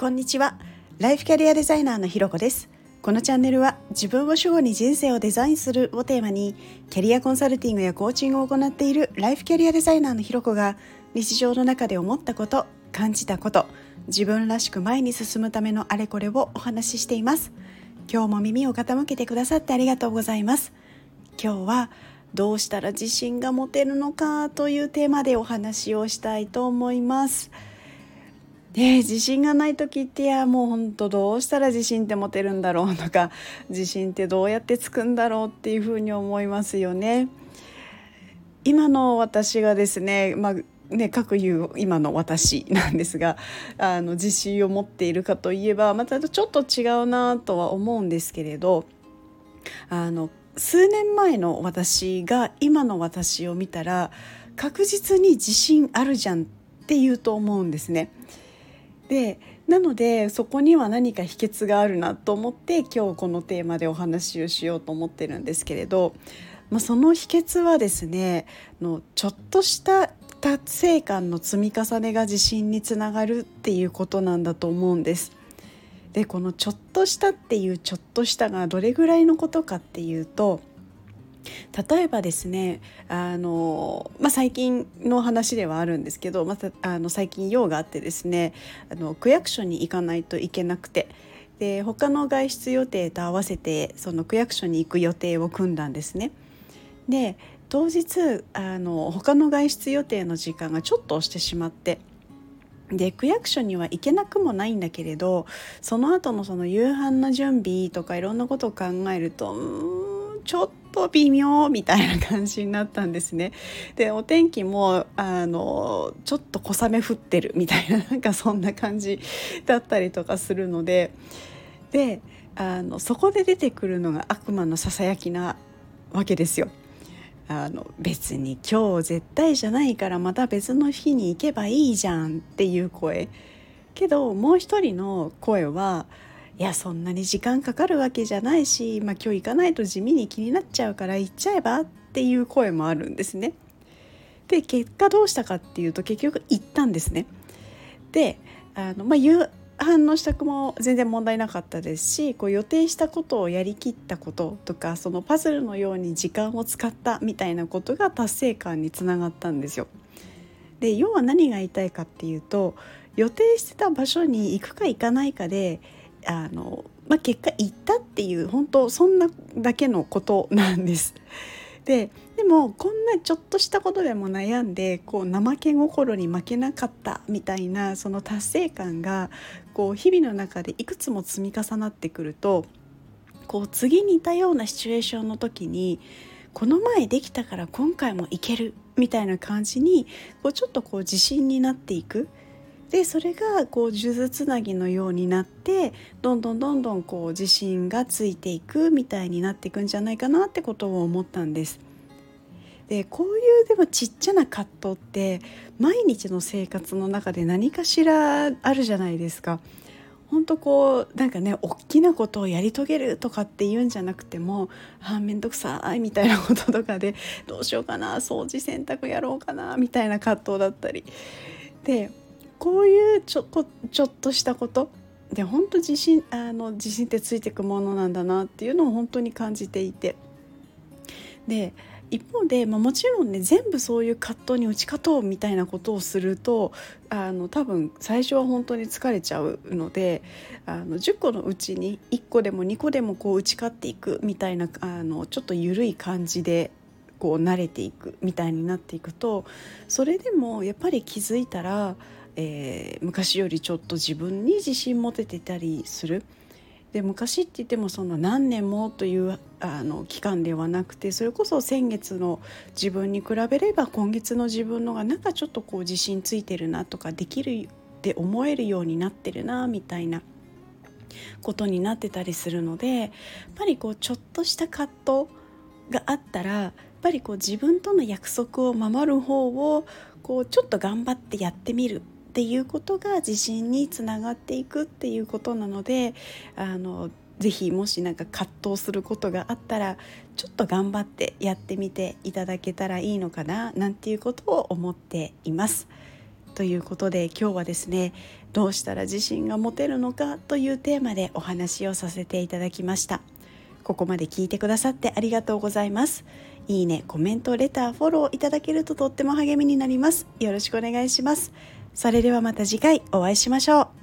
こんにちは。ライフキャリアデザイナーのひろこです。このチャンネルは自分を主語に人生をデザインするをテーマにキャリアコンサルティングやコーチングを行っているライフキャリアデザイナーのひろこが日常の中で思ったこと感じたこと自分らしく前に進むためのあれこれをお話ししています。今日も耳を傾けてくださってありがとうございます。今日はどうしたら自信が持てるのかというテーマでお話をしたいと思います。で自信がない時っていやもうほんとどうしたら自信って持てるんだろうとか自信ってどうやってつくんだろうっていうふうに思いますよね。今の私がですね、まあね、各言う今の私なんですがあの自信を持っているかといえばまたちょっと違うなとは思うんですけれどあの数年前の私が今の私を見たら確実に自信あるじゃんって言うと思うんですね。でなのでそこには何か秘訣があるなと思って今日このテーマでお話をしようと思ってるんですけれど、まあ、その秘訣はですねのちょっとした達成感の積み重ねが自信につながるっていうことなんだと思うんです。でこの「ちょっとした」っていう「ちょっとした」がどれぐらいのことかっていうと例えばですねあの、まあ、最近の話ではあるんですけど、またあの最近用があってですねあの区役所に行かないといけなくてで他の外出予定と合わせてその区役所に行く予定を組んだんですね。で当日あの他の外出予定の時間がちょっと押してしまってで区役所には行けなくもないんだけれどその後のその夕飯の準備とかいろんなことを考えるとうんちょっと微妙みたいな感じになったんですね。でお天気もあのちょっと小雨降ってるみたいな なんかそんな感じだったりとかするのでであのそこで出てくるのが悪魔のささやきなわけですよ。あの別に今日絶対じゃないからまた別の日に行けばいいじゃんっていう声けどもう一人の声はいやそんなに時間かかるわけじゃないし、まあ、今日行かないと地味に気になっちゃうから行っちゃえばっていう声もあるんですね。で結果どうしたかっていうと結局行ったんですね。であの、まあ、夕飯の支度も全然問題なかったですしこう予定したことをやりきったこととかそのパズルのように時間を使ったみたいなことが達成感につながったんですよ。で要は何が言いたいかっていうと予定してた場所に行くか行かないかであの、まあ、結果行ったっていう本当そんなだけのことなんです。ででもこんなちょっとしたことでも悩んでこう怠け心に負けなかったみたいなその達成感がこう日々の中でいくつも積み重なってくるとこう次に似たようなシチュエーションの時にこの前できたから今回もいけるみたいな感じにこうちょっとこう自信になっていく。でそれがこう数珠つなぎのようになってどんどんどんどんこう自信がついていくみたいになっていくんじゃないかなってことを思ったんです。でこういうでもちっちゃな葛藤って毎日の生活の中で何かしらあるじゃないですか。本当こうなんかね大きなことをやり遂げるとかって言うんじゃなくてもあ面倒くさいみたいなこととかでどうしようかな掃除洗濯やろうかなみたいな葛藤だったりでこういうちょこちょっとしたこと？で本当自信あの自信ってついてくものなんだなっていうのを本当に感じていて。で一方で、まあ、もちろんね全部そういう葛藤に打ち勝とうみたいなことをするとあの多分最初は本当に疲れちゃうのであの10個のうちに1個でも2個でもこう打ち勝っていくみたいなあのちょっと緩い感じでこう慣れていくみたいになっていくとそれでもやっぱり気づいたらえー、昔よりちょっと自分に自信持ててたりする。で昔って言ってもその何年もというあの期間ではなくてそれこそ先月の自分に比べれば今月の自分のがなんかちょっとこう自信ついてるなとかできるって思えるようになってるなみたいなことになってたりするのでやっぱりこうちょっとした葛藤があったらやっぱりこう自分との約束を守る方をこうちょっと頑張ってやってみるっていうことが自信につながっていくっていうことなのであのぜひもし何か葛藤することがあったらちょっと頑張ってやってみていただけたらいいのかななんていうことを思っています。ということで今日はですねどうしたら自信が持てるのかというテーマでお話をさせていただきました。ここまで聞いてくださってありがとうございます。いいねコメントレターフォローいただけるととっても励みになります。よろしくお願いします。それではまた次回お会いしましょう。